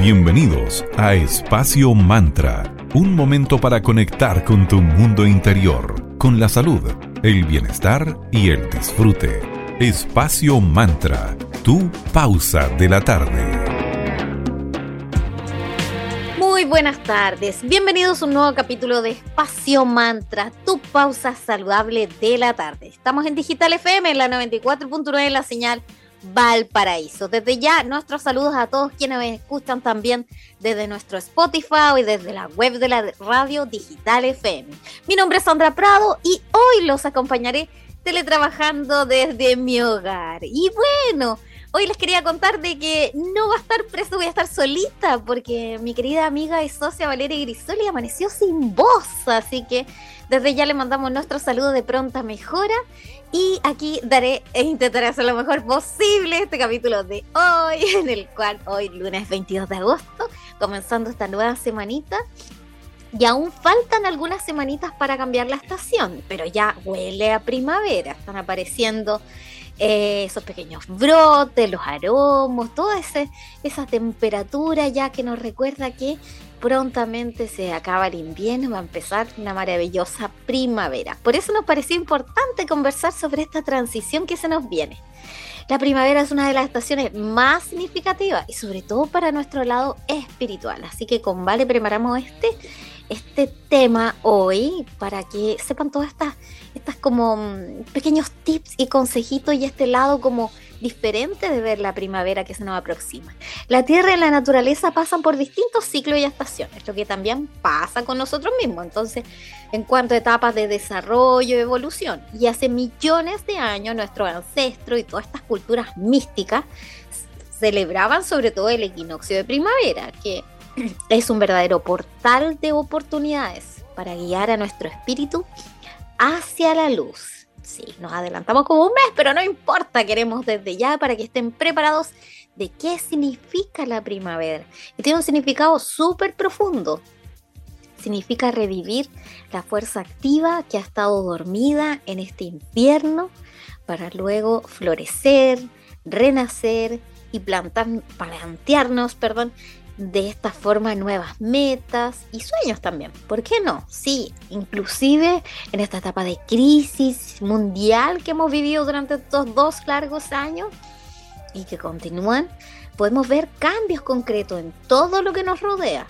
Bienvenidos a Espacio Mantra, un momento para conectar con tu mundo interior, con la salud, el bienestar y el disfrute. Espacio Mantra, tu pausa de la tarde. Muy buenas tardes, bienvenidos a un nuevo capítulo de Espacio Mantra, tu pausa saludable de la tarde. Estamos en Digital FM, en la 94.9 la señal Valparaíso. Desde ya, nuestros saludos a todos quienes me escuchan también desde nuestro Spotify y desde la web de la radio Digital FM. Mi nombre es Sandra Prado y hoy los acompañaré teletrabajando desde mi hogar. Y bueno, hoy les quería contar de que no va a estar preso, voy a estar solita porque mi querida amiga y socia Valeria Grisoli amaneció sin voz, así que desde ya le mandamos nuestro saludo de pronta mejora y aquí daré e intentaré hacer lo mejor posible este capítulo de hoy, en el cual hoy, lunes 22 de agosto, comenzando esta nueva semanita. Y aún faltan algunas semanitas para cambiar la estación, pero ya huele a primavera. Están apareciendo eh, esos pequeños brotes, los aromos, toda esa temperatura ya que nos recuerda que prontamente se acaba el invierno, va a empezar una maravillosa primavera. Por eso nos pareció importante conversar sobre esta transición que se nos viene. La primavera es una de las estaciones más significativas y sobre todo para nuestro lado espiritual. Así que con Vale preparamos este, este tema hoy para que sepan todas estas, estas como mm, pequeños tips y consejitos y este lado como diferente de ver la primavera que se nos aproxima. La Tierra y la naturaleza pasan por distintos ciclos y estaciones, lo que también pasa con nosotros mismos. Entonces, en cuanto a etapas de desarrollo evolución, y hace millones de años nuestros ancestros y todas estas culturas místicas celebraban sobre todo el equinoccio de primavera, que es un verdadero portal de oportunidades para guiar a nuestro espíritu hacia la luz Sí, nos adelantamos como un mes, pero no importa, queremos desde ya para que estén preparados de qué significa la primavera. Y tiene un significado súper profundo. Significa revivir la fuerza activa que ha estado dormida en este invierno para luego florecer, renacer y plantar, plantearnos perdón, de esta forma nuevas metas y sueños también. ¿Por qué no? Sí, inclusive en esta etapa de crisis mundial que hemos vivido durante estos dos largos años y que continúan, podemos ver cambios concretos en todo lo que nos rodea.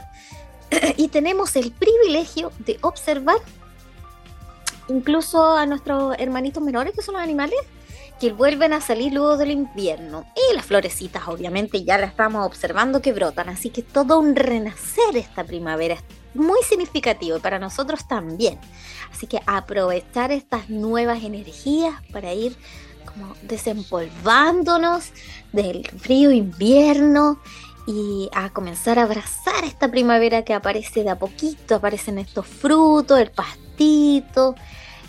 y tenemos el privilegio de observar incluso a nuestros hermanitos menores que son los animales que vuelven a salir luego del invierno. Y las florecitas obviamente ya las estamos observando que brotan, así que todo un renacer esta primavera es muy significativo y para nosotros también. Así que aprovechar estas nuevas energías para ir como desempolvándonos del frío invierno y a comenzar a abrazar esta primavera que aparece de a poquito, aparecen estos frutos, el pastito,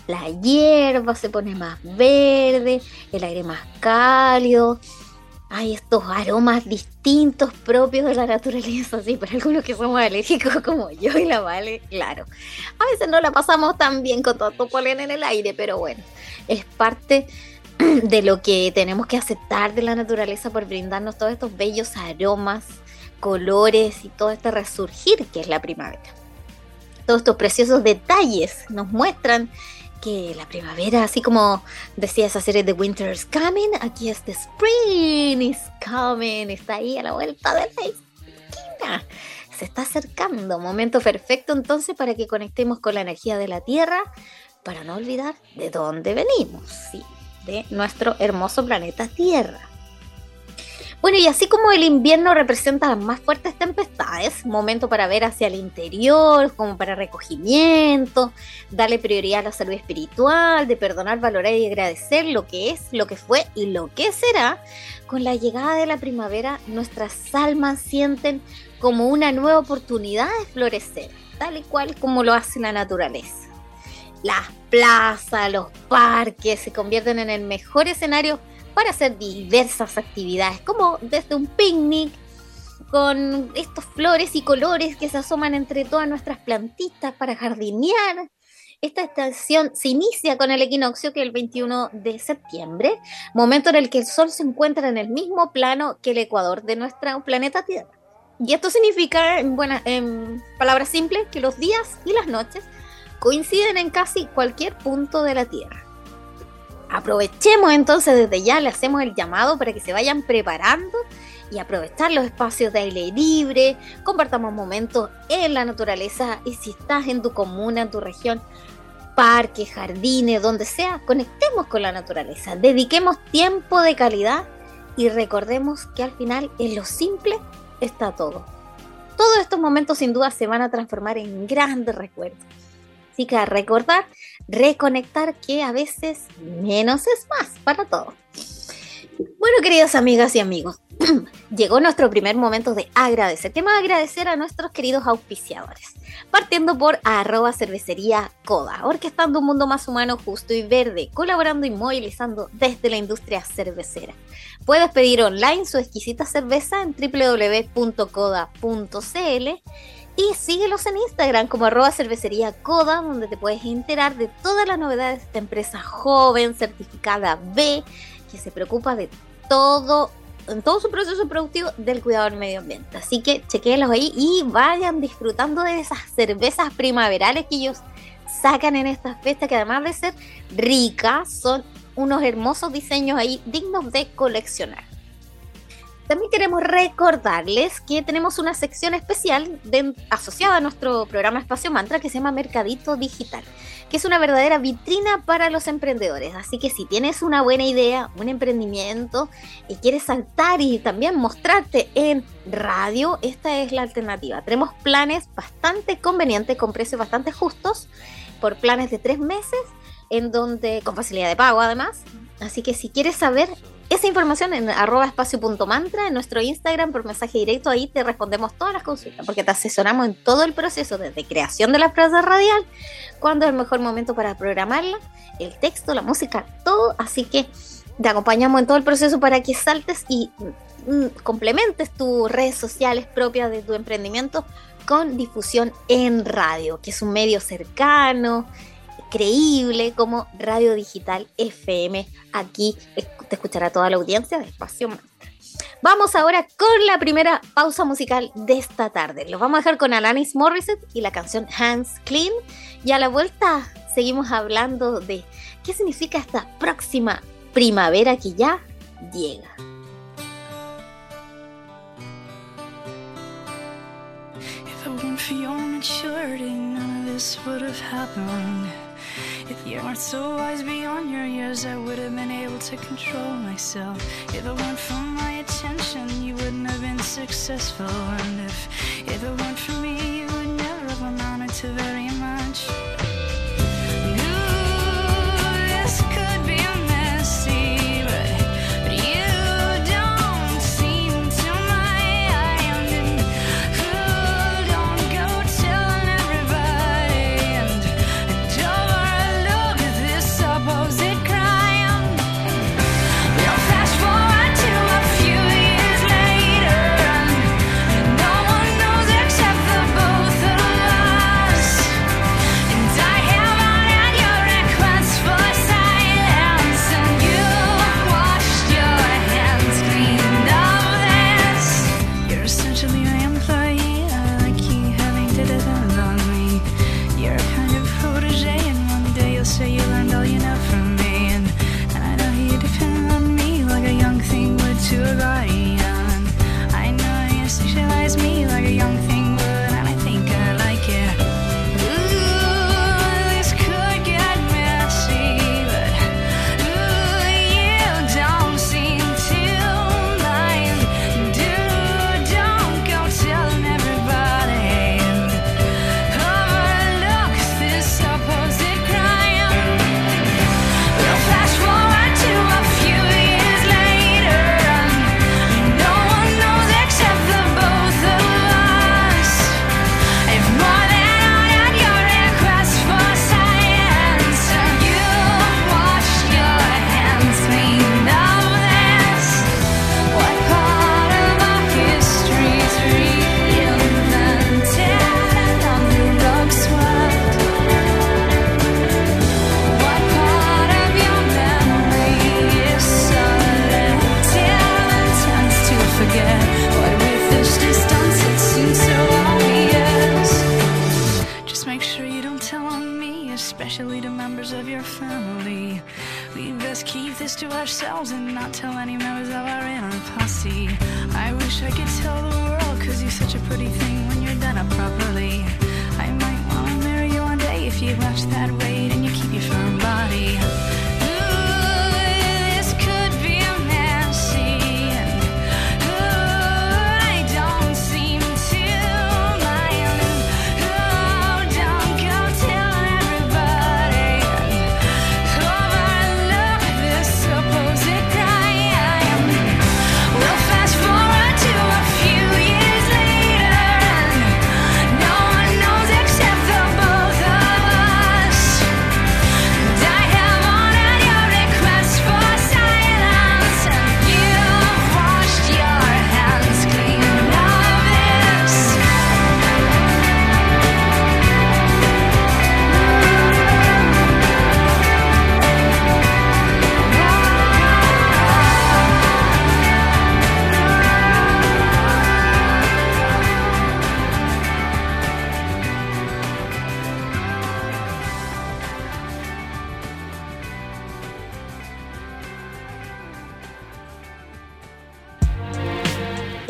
la hierba se pone más verde, el aire más cálido. Hay estos aromas distintos propios de la naturaleza, así para algunos que somos alérgicos como yo y la Vale, claro. A veces no la pasamos tan bien con tanto polen en el aire, pero bueno, es parte de lo que tenemos que aceptar de la naturaleza por brindarnos todos estos bellos aromas, colores y todo este resurgir que es la primavera. Todos estos preciosos detalles nos muestran que la primavera, así como decía esa serie de Winter is Coming, aquí es The Spring is Coming, está ahí a la vuelta de la esquina. Se está acercando, momento perfecto entonces para que conectemos con la energía de la Tierra, para no olvidar de dónde venimos, sí, de nuestro hermoso planeta Tierra. Bueno, y así como el invierno representa las más fuertes tempestades, momento para ver hacia el interior, como para recogimiento, darle prioridad a la salud espiritual, de perdonar, valorar y agradecer lo que es, lo que fue y lo que será, con la llegada de la primavera nuestras almas sienten como una nueva oportunidad de florecer, tal y cual como lo hace la naturaleza. Las plazas, los parques se convierten en el mejor escenario para hacer diversas actividades, como desde un picnic con estos flores y colores que se asoman entre todas nuestras plantitas para jardinear. Esta estación se inicia con el equinoccio que es el 21 de septiembre, momento en el que el Sol se encuentra en el mismo plano que el ecuador de nuestro planeta Tierra. Y esto significa, en, en palabras simples, que los días y las noches coinciden en casi cualquier punto de la Tierra. Aprovechemos entonces desde ya, le hacemos el llamado para que se vayan preparando y aprovechar los espacios de aire libre, compartamos momentos en la naturaleza y si estás en tu comuna, en tu región, parques, jardines, donde sea, conectemos con la naturaleza, dediquemos tiempo de calidad y recordemos que al final en lo simple está todo. Todos estos momentos sin duda se van a transformar en grandes recuerdos. A recordar, reconectar que a veces menos es más para todos. Bueno, queridas amigas y amigos, llegó nuestro primer momento de agradecer. Queremos agradecer a nuestros queridos auspiciadores. Partiendo por arroba cervecería Coda, orquestando un mundo más humano, justo y verde, colaborando y movilizando desde la industria cervecera. Puedes pedir online su exquisita cerveza en www.coda.cl y síguelos en Instagram como arroba cervecería Coda, donde te puedes enterar de todas las novedades de esta empresa joven, certificada B, que se preocupa de todo en todo su proceso productivo del cuidado del medio ambiente. Así que chequenlos ahí y vayan disfrutando de esas cervezas primaverales que ellos sacan en estas fiestas, que además de ser ricas, son unos hermosos diseños ahí dignos de coleccionar. También queremos recordarles que tenemos una sección especial asociada a nuestro programa Espacio Mantra que se llama Mercadito Digital, que es una verdadera vitrina para los emprendedores. Así que si tienes una buena idea, un emprendimiento y quieres saltar y también mostrarte en radio, esta es la alternativa. Tenemos planes bastante convenientes con precios bastante justos por planes de tres meses en donde con facilidad de pago además. Así que si quieres saber esa información en arroba espacio.mantra, en nuestro Instagram, por mensaje directo, ahí te respondemos todas las consultas, porque te asesoramos en todo el proceso, desde creación de la frase radial, cuándo es el mejor momento para programarla, el texto, la música, todo, así que te acompañamos en todo el proceso para que saltes y mm, complementes tus redes sociales propias de tu emprendimiento con difusión en radio, que es un medio cercano, creíble como Radio Digital FM. Aquí te escuchará toda la audiencia de Espacio Mantra. Vamos ahora con la primera pausa musical de esta tarde. Los vamos a dejar con Alanis Morissette y la canción Hands Clean. Y a la vuelta seguimos hablando de qué significa esta próxima primavera que ya llega. If you weren't so wise beyond your years, I would have been able to control myself. If it weren't for my attention, you wouldn't have been successful. And if, if it weren't for me, you would never have amounted to very much.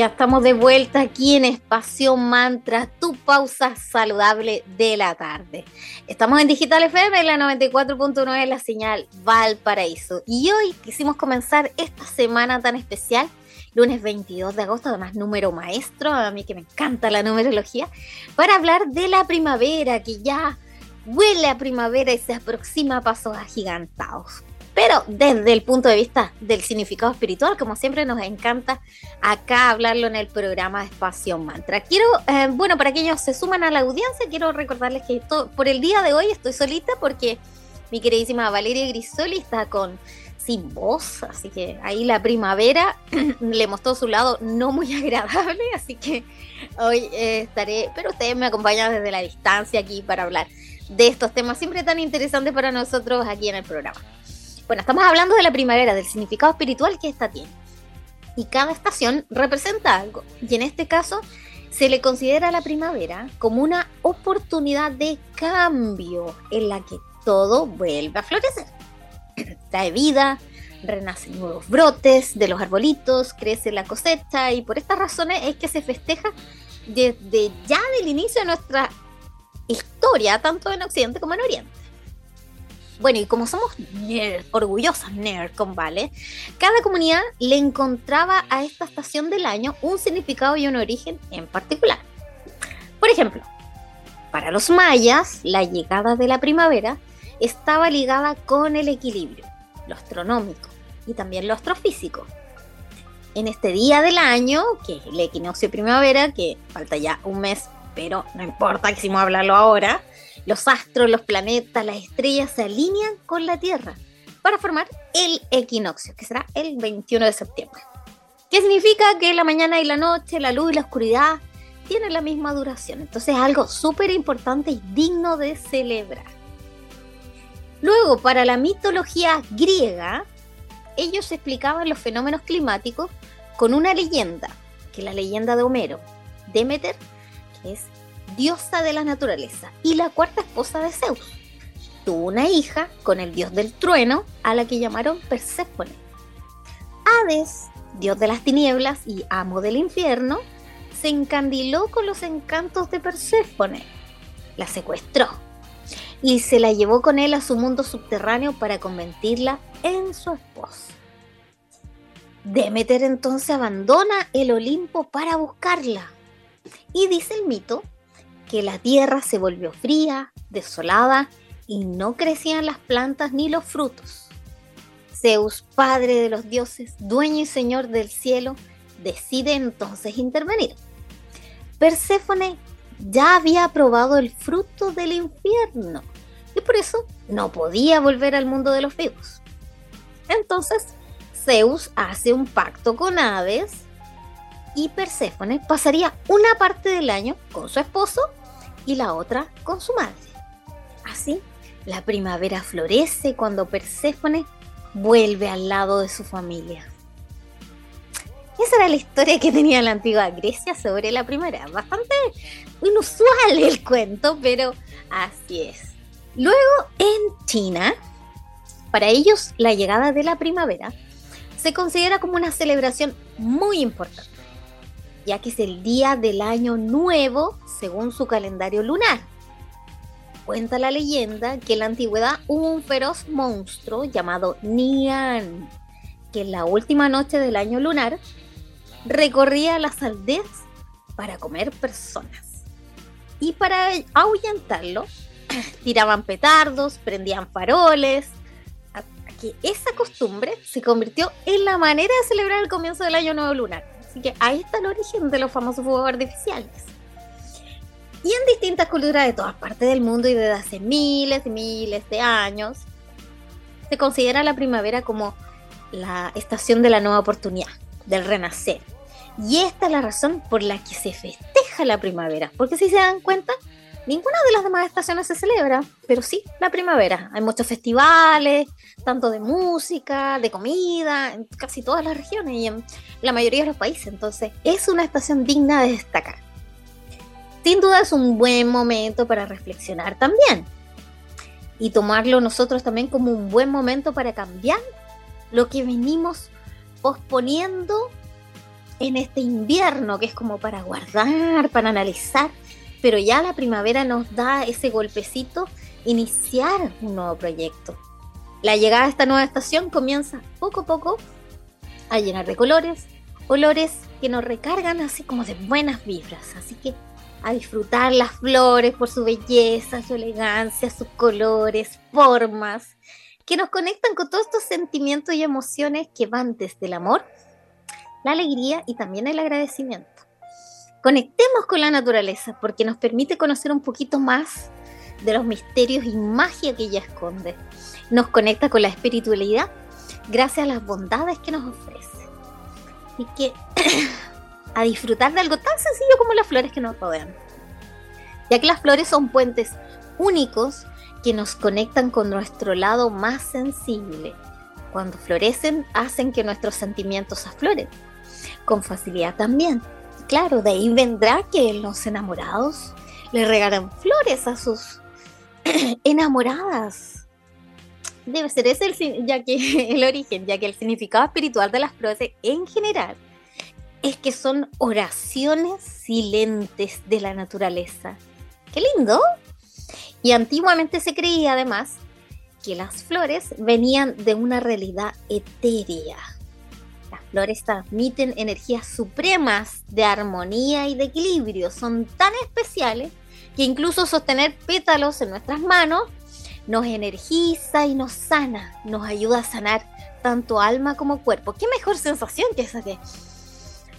Ya estamos de vuelta aquí en Espacio Mantra, tu pausa saludable de la tarde. Estamos en Digital FM, en la 94.9, la señal Valparaíso. Y hoy quisimos comenzar esta semana tan especial, lunes 22 de agosto, además número maestro, a mí que me encanta la numerología, para hablar de la primavera, que ya huele a primavera y se aproxima a pasos agigantados pero desde el punto de vista del significado espiritual, como siempre nos encanta acá hablarlo en el programa Espacio Mantra. Quiero, eh, bueno, para que se suman a la audiencia, quiero recordarles que por el día de hoy estoy solita porque mi queridísima Valeria Grisoli está con sin voz, así que ahí la primavera le mostró su lado no muy agradable, así que hoy eh, estaré, pero ustedes me acompañan desde la distancia aquí para hablar de estos temas siempre tan interesantes para nosotros aquí en el programa. Bueno, estamos hablando de la primavera, del significado espiritual que esta tiene. Y cada estación representa algo. Y en este caso se le considera la primavera como una oportunidad de cambio en la que todo vuelve a florecer. Trae vida, renacen nuevos brotes de los arbolitos, crece la cosecha y por estas razones es que se festeja desde ya del inicio de nuestra historia, tanto en Occidente como en Oriente. Bueno, y como somos orgullosas nerd con Vale, cada comunidad le encontraba a esta estación del año un significado y un origen en particular. Por ejemplo, para los mayas, la llegada de la primavera estaba ligada con el equilibrio, lo astronómico y también lo astrofísico. En este día del año, que es el equinoccio primavera, que falta ya un mes, pero no importa, quisimos hablarlo ahora, los astros, los planetas, las estrellas se alinean con la Tierra para formar el equinoccio, que será el 21 de septiembre. ¿Qué significa? Que la mañana y la noche, la luz y la oscuridad tienen la misma duración. Entonces es algo súper importante y digno de celebrar. Luego, para la mitología griega, ellos explicaban los fenómenos climáticos con una leyenda, que es la leyenda de Homero. Demeter, que es diosa de la naturaleza y la cuarta esposa de Zeus. Tuvo una hija con el dios del trueno a la que llamaron Perséfone. Hades, dios de las tinieblas y amo del infierno, se encandiló con los encantos de Perséfone. La secuestró y se la llevó con él a su mundo subterráneo para convertirla en su esposa. Demeter entonces abandona el Olimpo para buscarla. Y dice el mito que la tierra se volvió fría, desolada y no crecían las plantas ni los frutos. Zeus, padre de los dioses, dueño y señor del cielo, decide entonces intervenir. Perséfone ya había probado el fruto del infierno y por eso no podía volver al mundo de los vivos. Entonces, Zeus hace un pacto con Hades y Perséfone pasaría una parte del año con su esposo y la otra con su madre. Así, la primavera florece cuando Perséfone vuelve al lado de su familia. Esa era la historia que tenía la antigua Grecia sobre la primavera. Bastante inusual el cuento, pero así es. Luego en China, Para ellos, la llegada de la primavera se considera como una celebración muy importante, ya que es el día del año nuevo según su calendario lunar. Cuenta la leyenda que en la antigüedad hubo un feroz monstruo llamado Nian, que en la última noche del año lunar recorría las aldeas para comer personas. Y para ahuyentarlo, tiraban petardos, prendían faroles. Que esa costumbre se convirtió en la manera de celebrar el comienzo del año nuevo lunar. Así que ahí está el origen de los famosos fuegos artificiales. Y en distintas culturas de todas partes del mundo y desde hace miles y miles de años, se considera la primavera como la estación de la nueva oportunidad, del renacer. Y esta es la razón por la que se festeja la primavera, porque si se dan cuenta, ninguna de las demás estaciones se celebra, pero sí la primavera. Hay muchos festivales, tanto de música, de comida, en casi todas las regiones y en la mayoría de los países. Entonces es una estación digna de destacar. Sin duda es un buen momento para reflexionar también y tomarlo nosotros también como un buen momento para cambiar lo que venimos posponiendo en este invierno, que es como para guardar, para analizar pero ya la primavera nos da ese golpecito, iniciar un nuevo proyecto. La llegada de esta nueva estación comienza poco a poco a llenar de colores, olores que nos recargan así como de buenas vibras. Así que a disfrutar las flores por su belleza, su elegancia, sus colores, formas, que nos conectan con todos estos sentimientos y emociones que van desde el amor, la alegría y también el agradecimiento conectemos con la naturaleza porque nos permite conocer un poquito más de los misterios y magia que ella esconde. Nos conecta con la espiritualidad gracias a las bondades que nos ofrece. Y que a disfrutar de algo tan sencillo como las flores que nos rodean. Ya que las flores son puentes únicos que nos conectan con nuestro lado más sensible. Cuando florecen hacen que nuestros sentimientos afloren. Con facilidad también claro, de ahí vendrá que los enamorados le regalan flores a sus enamoradas. Debe ser ese el, origen, ya que el significado espiritual de las flores en general es que son oraciones silentes de la naturaleza. ¡Qué lindo! Y antiguamente se creía además que las flores venían de una realidad etérea, flores transmiten energías supremas de armonía y de equilibrio. Son tan especiales que incluso sostener pétalos en nuestras manos nos energiza y nos sana, nos ayuda a sanar tanto alma como cuerpo. ¿Qué mejor sensación que esa de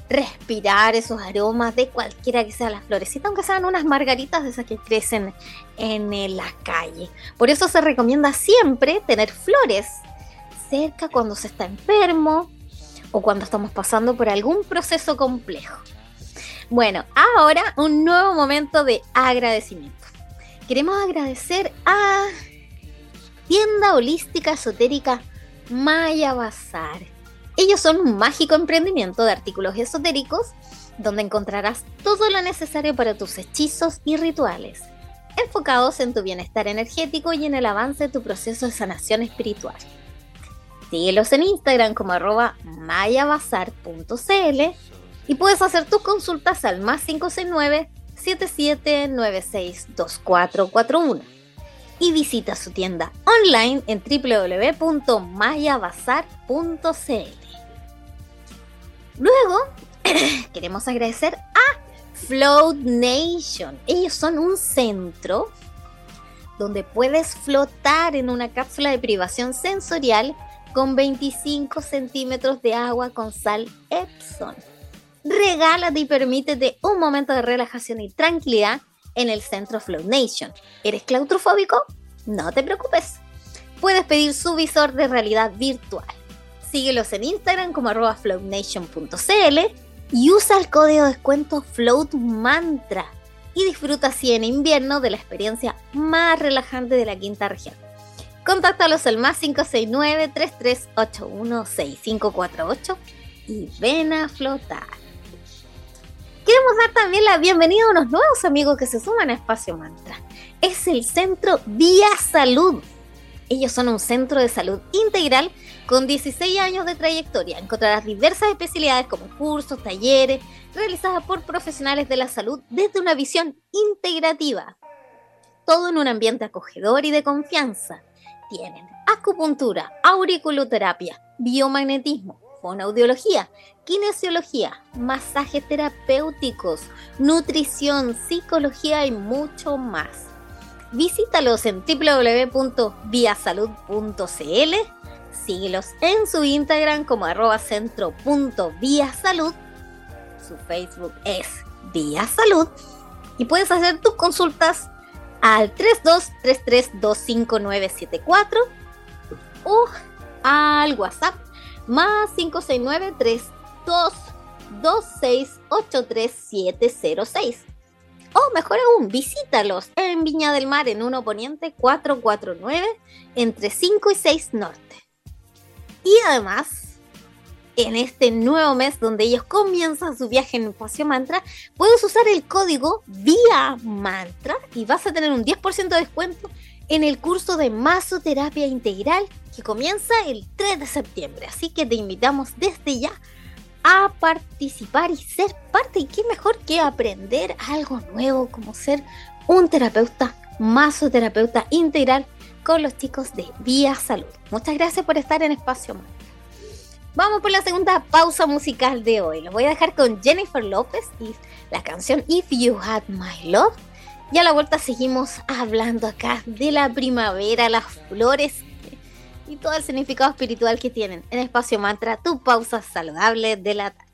respirar esos aromas de cualquiera que sea las florecitas, aunque sean unas margaritas de esas que crecen en la calle? Por eso se recomienda siempre tener flores cerca cuando se está enfermo, o cuando estamos pasando por algún proceso complejo. Bueno, ahora un nuevo momento de agradecimiento. Queremos agradecer a tienda holística esotérica Maya Bazar. Ellos son un mágico emprendimiento de artículos esotéricos donde encontrarás todo lo necesario para tus hechizos y rituales, enfocados en tu bienestar energético y en el avance de tu proceso de sanación espiritual. Síguelos en Instagram como arroba mayabazar.cl y puedes hacer tus consultas al más 569 77962441 y visita su tienda online en www.mayabazar.cl. Luego, queremos agradecer a Float Nation. Ellos son un centro donde puedes flotar en una cápsula de privación sensorial con 25 centímetros de agua con sal Epson. Regálate y permítete un momento de relajación y tranquilidad en el centro Flow Nation. ¿Eres claustrofóbico? No te preocupes. Puedes pedir su visor de realidad virtual. Síguelos en Instagram como arroba flownation.cl y usa el código de descuento Float Mantra y disfruta así en invierno de la experiencia más relajante de la quinta región. Contáctalos al más 569-3381-6548 y ven a flotar. Queremos dar también la bienvenida a unos nuevos amigos que se suman a Espacio Mantra. Es el Centro Vía Salud. Ellos son un centro de salud integral con 16 años de trayectoria. Encontrarás diversas especialidades como cursos, talleres, realizadas por profesionales de la salud desde una visión integrativa. Todo en un ambiente acogedor y de confianza. Tienen acupuntura, auriculoterapia, biomagnetismo, fonoaudiología, kinesiología, masajes terapéuticos, nutrición, psicología y mucho más. Visítalos en www.viasalud.cl, síguelos en su Instagram como arroba centro.viasalud, su Facebook es Vía Salud y puedes hacer tus consultas al 3233-25974 o al WhatsApp más 569 3226 O mejor aún, visítalos en Viña del Mar en 1 Poniente 449 entre 5 y 6 Norte. Y además, en este nuevo mes donde ellos comienzan su viaje en Espacio Mantra, puedes usar el código VIA Mantra y vas a tener un 10% de descuento en el curso de masoterapia integral que comienza el 3 de septiembre. Así que te invitamos desde ya a participar y ser parte. Y qué mejor que aprender algo nuevo como ser un terapeuta, masoterapeuta integral con los chicos de Vía Salud. Muchas gracias por estar en Espacio Mantra. Vamos por la segunda pausa musical de hoy. Lo voy a dejar con Jennifer López y la canción If You Had My Love. Y a la vuelta seguimos hablando acá de la primavera, las flores y todo el significado espiritual que tienen en Espacio Mantra, tu pausa saludable de la tarde.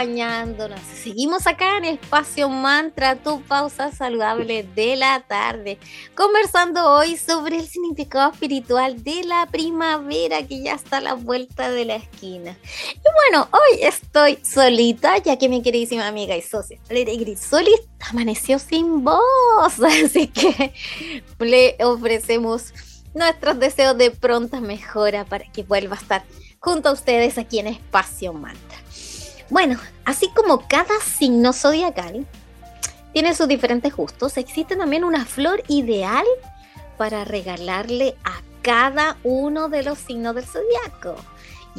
Acompañándonos. Seguimos acá en Espacio Mantra, tu pausa saludable de la tarde, conversando hoy sobre el significado espiritual de la primavera que ya está a la vuelta de la esquina. Y bueno, hoy estoy solita, ya que mi queridísima amiga y socia Valeria Grisoli amaneció sin voz, así que le ofrecemos nuestros deseos de pronta mejora para que vuelva a estar junto a ustedes aquí en Espacio Mantra. Bueno, así como cada signo zodiacal tiene sus diferentes gustos, existe también una flor ideal para regalarle a cada uno de los signos del zodiaco.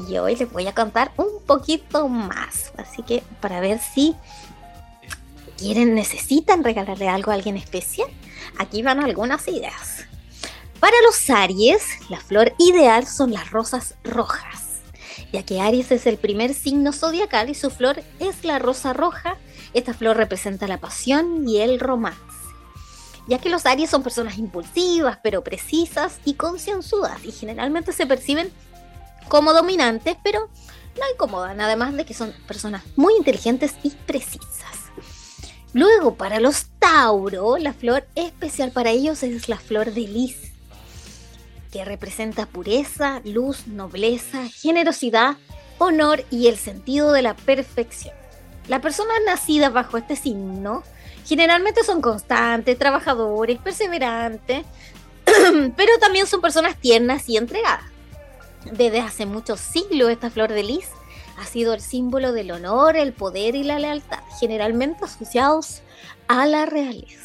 Y hoy les voy a contar un poquito más. Así que para ver si quieren, necesitan regalarle algo a alguien especial, aquí van algunas ideas. Para los Aries, la flor ideal son las rosas rojas ya que Aries es el primer signo zodiacal y su flor es la rosa roja. Esta flor representa la pasión y el romance. Ya que los Aries son personas impulsivas, pero precisas y concienzudas, y generalmente se perciben como dominantes, pero no incomodan, además de que son personas muy inteligentes y precisas. Luego, para los Tauro, la flor especial para ellos es la flor de lis que representa pureza, luz, nobleza, generosidad, honor y el sentido de la perfección. Las personas nacidas bajo este signo generalmente son constantes, trabajadores, perseverantes, pero también son personas tiernas y entregadas. Desde hace muchos siglos esta flor de lis ha sido el símbolo del honor, el poder y la lealtad, generalmente asociados a la realeza.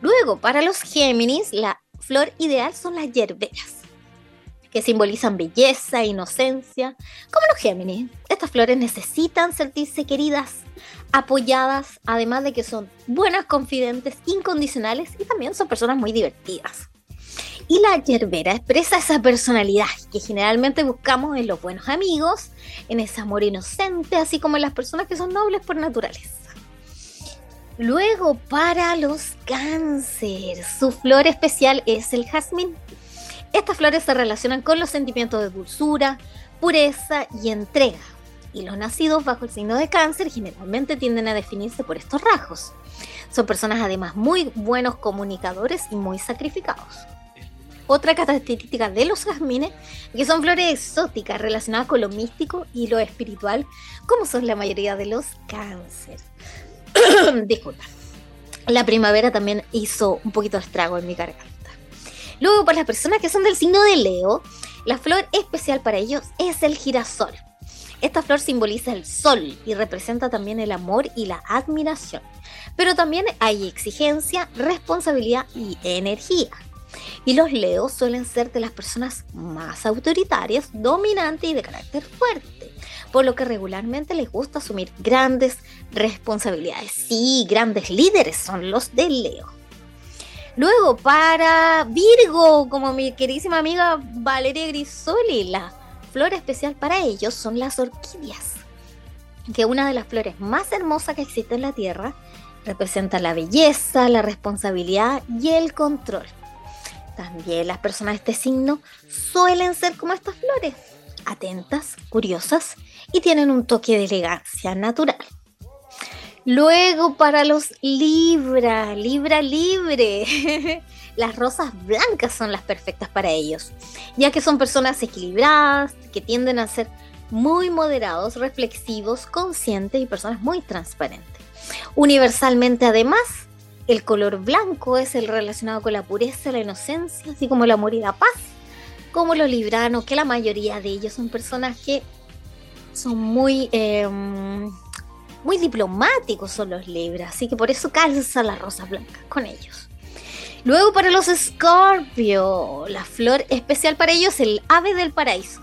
Luego, para los Géminis, la flor ideal son las hierberas, que simbolizan belleza, inocencia. Como los Géminis, estas flores necesitan sentirse queridas, apoyadas, además de que son buenas, confidentes, incondicionales y también son personas muy divertidas. Y la yerbera expresa esa personalidad que generalmente buscamos en los buenos amigos, en ese amor inocente, así como en las personas que son nobles por naturaleza. Luego, para los cáncer, su flor especial es el jazmín. Estas flores se relacionan con los sentimientos de dulzura, pureza y entrega. Y los nacidos bajo el signo de cáncer generalmente tienden a definirse por estos rasgos. Son personas además muy buenos comunicadores y muy sacrificados. Otra característica de los jazmines es que son flores exóticas relacionadas con lo místico y lo espiritual, como son la mayoría de los cáncer. Disculpa. La primavera también hizo un poquito de estrago en mi garganta. Luego, para las personas que son del signo de Leo, la flor especial para ellos es el girasol. Esta flor simboliza el sol y representa también el amor y la admiración. Pero también hay exigencia, responsabilidad y energía. Y los leos suelen ser de las personas más autoritarias, dominantes y de carácter fuerte por lo que regularmente les gusta asumir grandes responsabilidades. Sí, grandes líderes son los de Leo. Luego, para Virgo, como mi queridísima amiga Valeria Grisoli, la flor especial para ellos son las orquídeas, que una de las flores más hermosas que existe en la Tierra representa la belleza, la responsabilidad y el control. También las personas de este signo suelen ser como estas flores, atentas, curiosas y tienen un toque de elegancia natural. Luego para los Libra, Libra libre. Las rosas blancas son las perfectas para ellos, ya que son personas equilibradas, que tienden a ser muy moderados, reflexivos, conscientes y personas muy transparentes. Universalmente además, el color blanco es el relacionado con la pureza, la inocencia, así como el amor y la paz, como los libranos, que la mayoría de ellos son personas que son muy, em, muy diplomáticos son los Libras, así que por eso calza la rosa blanca con ellos. Luego para los Scorpio, la flor especial para ellos es el ave del paraíso,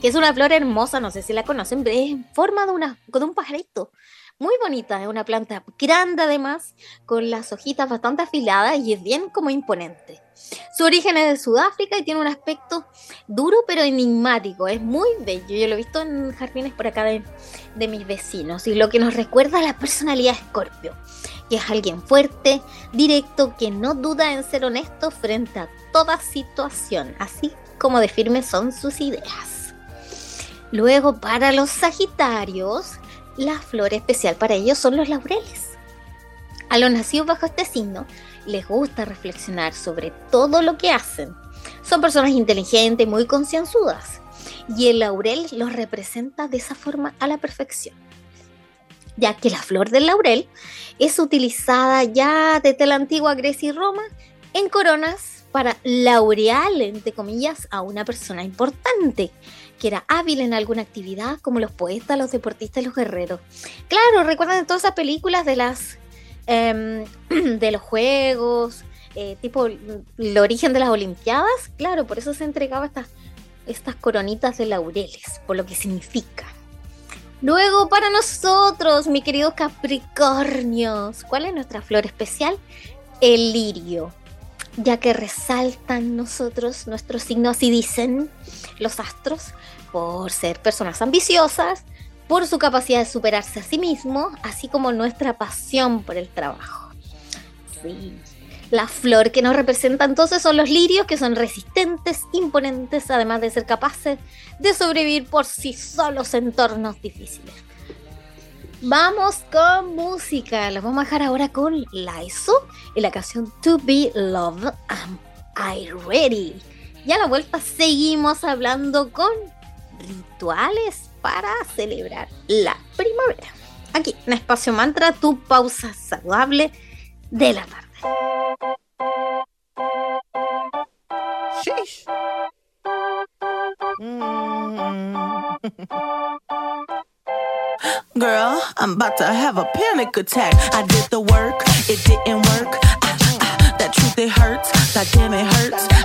que es una flor hermosa, no sé si la conocen, pero es en forma de, una, de un pajarito. Muy bonita, es una planta grande además, con las hojitas bastante afiladas y es bien como imponente. Su origen es de Sudáfrica y tiene un aspecto duro pero enigmático, es muy bello. Yo lo he visto en jardines por acá de, de mis vecinos y lo que nos recuerda a la personalidad Scorpio que es alguien fuerte, directo, que no duda en ser honesto frente a toda situación, así como de firmes son sus ideas. Luego, para los Sagitarios, la flor especial para ellos son los laureles. A los nacidos bajo este signo les gusta reflexionar sobre todo lo que hacen. Son personas inteligentes, muy concienzudas, y el laurel los representa de esa forma a la perfección ya que la flor del laurel es utilizada ya desde la antigua Grecia y Roma en coronas para laurear, entre comillas, a una persona importante que era hábil en alguna actividad, como los poetas, los deportistas los guerreros. Claro, recuerdan todas esas películas de las em, de los juegos, eh, tipo el origen de las Olimpiadas. Claro, por eso se entregaba estas, estas coronitas de laureles, por lo que significa. Luego para nosotros, mi querido Capricornios, ¿cuál es nuestra flor especial? El lirio, ya que resaltan nosotros, nuestros signos, y dicen los astros, por ser personas ambiciosas, por su capacidad de superarse a sí mismo, así como nuestra pasión por el trabajo. Sí, la flor que nos representa entonces son los lirios, que son resistentes, imponentes, además de ser capaces de sobrevivir por sí solos en entornos difíciles. Vamos con música. Los vamos a dejar ahora con Laiso y la canción To Be Loved Am I Ready. Y a la vuelta seguimos hablando con rituales para celebrar la primavera. Aquí en Espacio Mantra, tu pausa saludable de la tarde. Sheesh. Girl, I'm about to have a panic attack. I did the work, it didn't work. Ah, ah, that truth, it hurts. That damn, it hurts. Ah,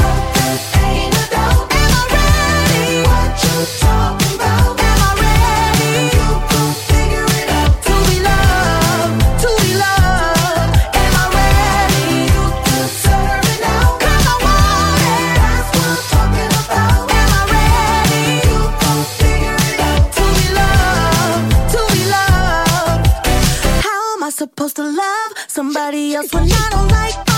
Somebody else when I don't like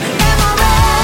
Am I ready?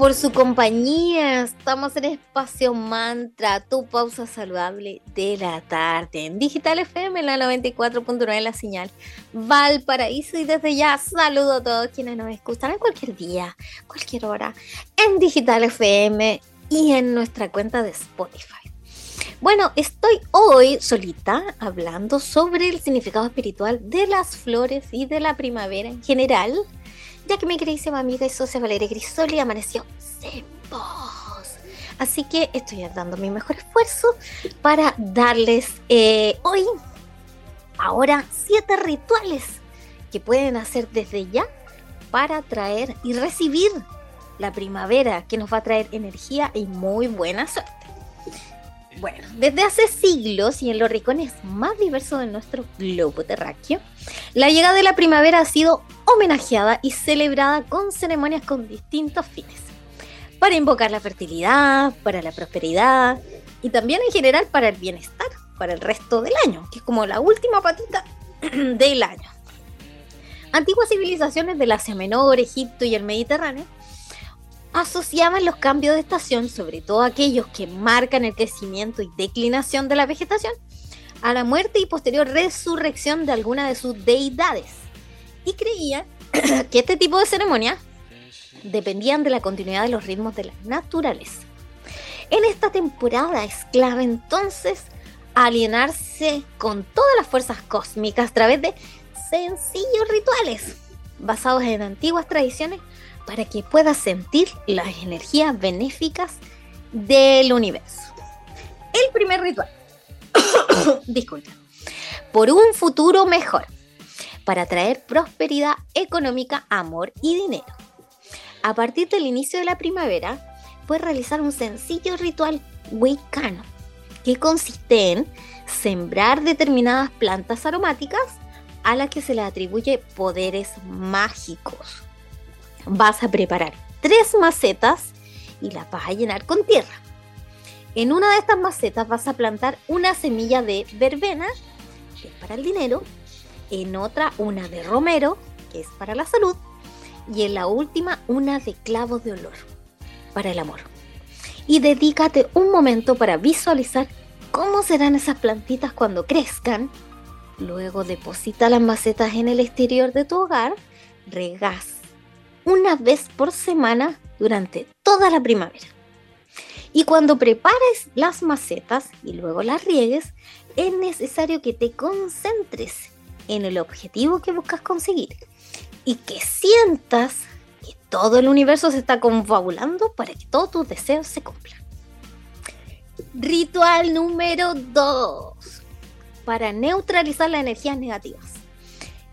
Por su compañía. Estamos en Espacio Mantra, tu pausa saludable de la tarde. En Digital FM, la 94.9, la señal Valparaíso. Y desde ya saludo a todos quienes nos escuchan en cualquier día, cualquier hora, en Digital FM y en nuestra cuenta de Spotify. Bueno, estoy hoy solita hablando sobre el significado espiritual de las flores y de la primavera en general ya que mi queridísima amiga y socia Valeria Grisoli amaneció sin voz. Así que estoy dando mi mejor esfuerzo para darles eh, hoy, ahora, siete rituales que pueden hacer desde ya para traer y recibir la primavera que nos va a traer energía y muy buena suerte. Bueno, desde hace siglos y en los rincones más diversos de nuestro globo terráqueo, la llegada de la primavera ha sido homenajeada y celebrada con ceremonias con distintos fines. Para invocar la fertilidad, para la prosperidad y también en general para el bienestar, para el resto del año, que es como la última patita del año. Antiguas civilizaciones del Asia Menor, Egipto y el Mediterráneo asociaban los cambios de estación, sobre todo aquellos que marcan el crecimiento y declinación de la vegetación, a la muerte y posterior resurrección de alguna de sus deidades. Y creían que este tipo de ceremonias dependían de la continuidad de los ritmos de la naturaleza. En esta temporada es clave entonces alienarse con todas las fuerzas cósmicas a través de sencillos rituales basados en antiguas tradiciones para que puedas sentir las energías benéficas del universo. El primer ritual. Disculpa. Por un futuro mejor. Para traer prosperidad económica, amor y dinero. A partir del inicio de la primavera, puedes realizar un sencillo ritual wicano que consiste en sembrar determinadas plantas aromáticas a las que se le atribuye poderes mágicos vas a preparar tres macetas y las vas a llenar con tierra. En una de estas macetas vas a plantar una semilla de verbena, que es para el dinero, en otra una de romero, que es para la salud, y en la última una de clavos de olor, para el amor. Y dedícate un momento para visualizar cómo serán esas plantitas cuando crezcan. Luego deposita las macetas en el exterior de tu hogar, regas una vez por semana durante toda la primavera. Y cuando prepares las macetas y luego las riegues, es necesario que te concentres en el objetivo que buscas conseguir y que sientas que todo el universo se está confabulando para que todos tus deseos se cumplan. Ritual número 2. Para neutralizar las energías negativas.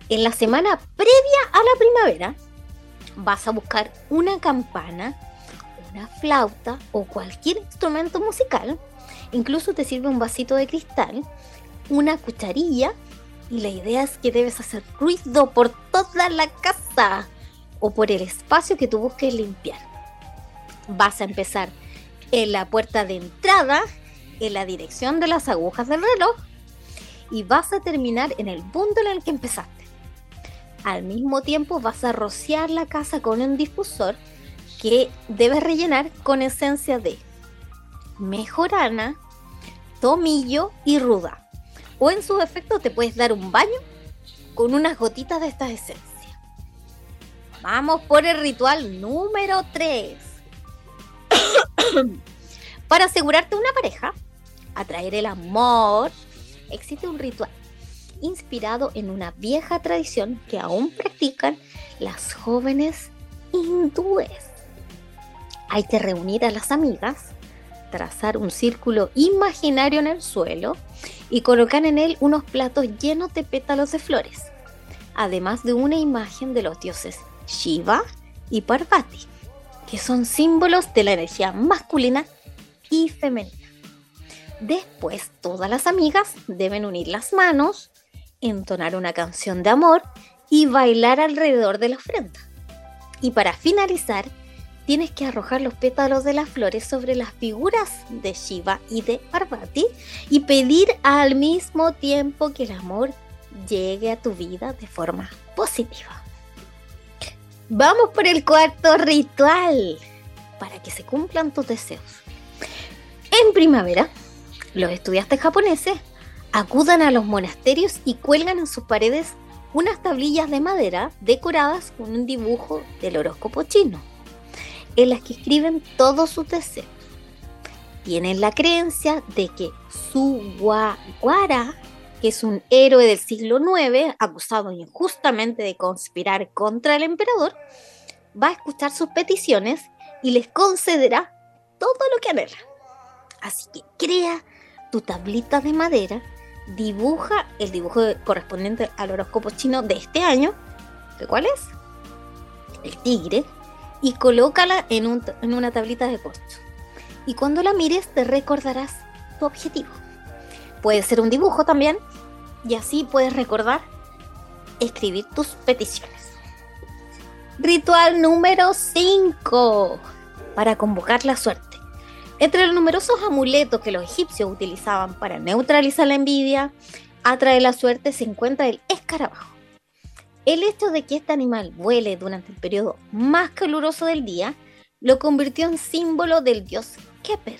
En la semana previa a la primavera, vas a buscar una campana, una flauta o cualquier instrumento musical. Incluso te sirve un vasito de cristal, una cucharilla y la idea es que debes hacer ruido por toda la casa o por el espacio que tú busques limpiar. Vas a empezar en la puerta de entrada, en la dirección de las agujas del reloj y vas a terminar en el punto en el que empezaste. Al mismo tiempo vas a rociar la casa con un difusor que debes rellenar con esencia de mejorana, tomillo y ruda. O en su efecto te puedes dar un baño con unas gotitas de esta esencia. Vamos por el ritual número 3. Para asegurarte una pareja, atraer el amor, existe un ritual inspirado en una vieja tradición que aún practican las jóvenes hindúes. Hay que reunir a las amigas, trazar un círculo imaginario en el suelo y colocar en él unos platos llenos de pétalos de flores, además de una imagen de los dioses Shiva y Parvati, que son símbolos de la energía masculina y femenina. Después, todas las amigas deben unir las manos, entonar una canción de amor y bailar alrededor de la ofrenda. Y para finalizar, tienes que arrojar los pétalos de las flores sobre las figuras de Shiva y de Parvati y pedir al mismo tiempo que el amor llegue a tu vida de forma positiva. Vamos por el cuarto ritual. para que se cumplan tus deseos. En primavera, los estudiantes japoneses acudan a los monasterios y cuelgan en sus paredes unas tablillas de madera decoradas con un dibujo del horóscopo chino, en las que escriben todos sus deseos. Tienen la creencia de que Suwagwara, que es un héroe del siglo IX acusado injustamente de conspirar contra el emperador, va a escuchar sus peticiones y les concederá todo lo que anhelan. Así que crea tu tablita de madera, dibuja el dibujo correspondiente al horóscopo chino de este año, ¿de cuál es? El tigre, y colócala en, en una tablita de corcho. Y cuando la mires te recordarás tu objetivo. Puede ser un dibujo también, y así puedes recordar escribir tus peticiones. Ritual número 5 para convocar la suerte. Entre los numerosos amuletos que los egipcios utilizaban para neutralizar la envidia, atraer la suerte se encuentra el escarabajo. El hecho de que este animal vuele durante el periodo más caluroso del día lo convirtió en símbolo del dios Keper,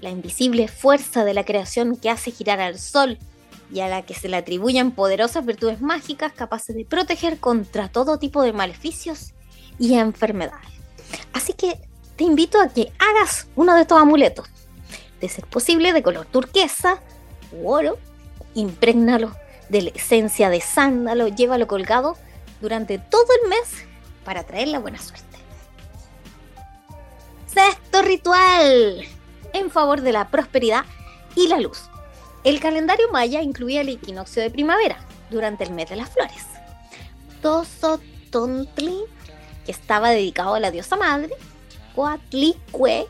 la invisible fuerza de la creación que hace girar al sol y a la que se le atribuyen poderosas virtudes mágicas capaces de proteger contra todo tipo de maleficios y enfermedades. Así que te invito a que hagas uno de estos amuletos. De ser posible, de color turquesa u oro, imprégnalo de la esencia de sándalo, llévalo colgado durante todo el mes para traer la buena suerte. Sexto ritual en favor de la prosperidad y la luz. El calendario maya incluía el equinoccio de primavera durante el mes de las flores. Tozotontli, que estaba dedicado a la diosa madre, Coatlicue,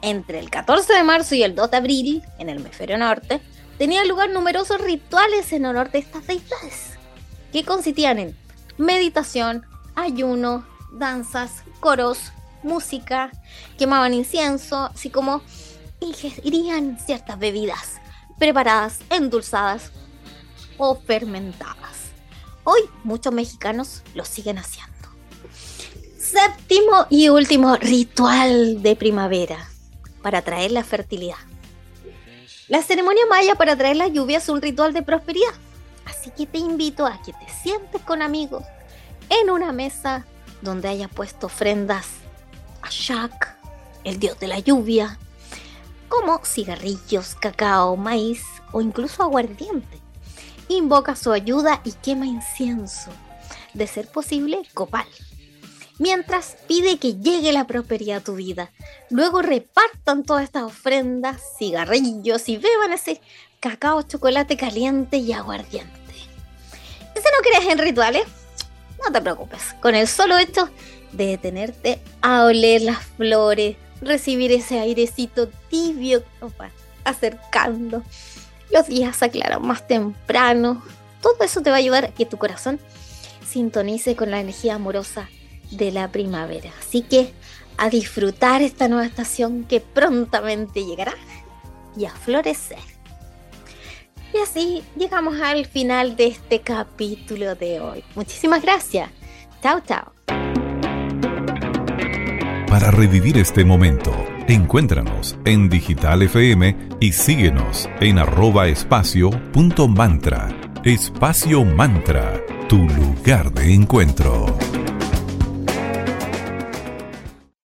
entre el 14 de marzo y el 2 de abril, en el hemisferio norte, tenían lugar numerosos rituales en honor de estas deidades, que consistían en meditación, ayuno, danzas, coros, música, quemaban incienso, así como ingerían ciertas bebidas preparadas, endulzadas o fermentadas. Hoy muchos mexicanos lo siguen haciendo. Séptimo y último ritual de primavera para traer la fertilidad. La ceremonia maya para traer la lluvia es un ritual de prosperidad. Así que te invito a que te sientes con amigos en una mesa donde haya puesto ofrendas a Shak, el dios de la lluvia, como cigarrillos, cacao, maíz o incluso aguardiente. Invoca su ayuda y quema incienso, de ser posible copal mientras pide que llegue la prosperidad a tu vida. Luego repartan todas estas ofrendas, cigarrillos y beban ese cacao, chocolate caliente y aguardiente. si no crees en rituales, no te preocupes. Con el solo hecho de detenerte a oler las flores, recibir ese airecito tibio acercando, los días se aclaran más temprano. Todo eso te va a ayudar a que tu corazón sintonice con la energía amorosa de la primavera. Así que a disfrutar esta nueva estación que prontamente llegará y a florecer. Y así llegamos al final de este capítulo de hoy. Muchísimas gracias. Chao, chao. Para revivir este momento, encuéntranos en Digital FM y síguenos en arroba punto mantra. Espacio Mantra, tu lugar de encuentro.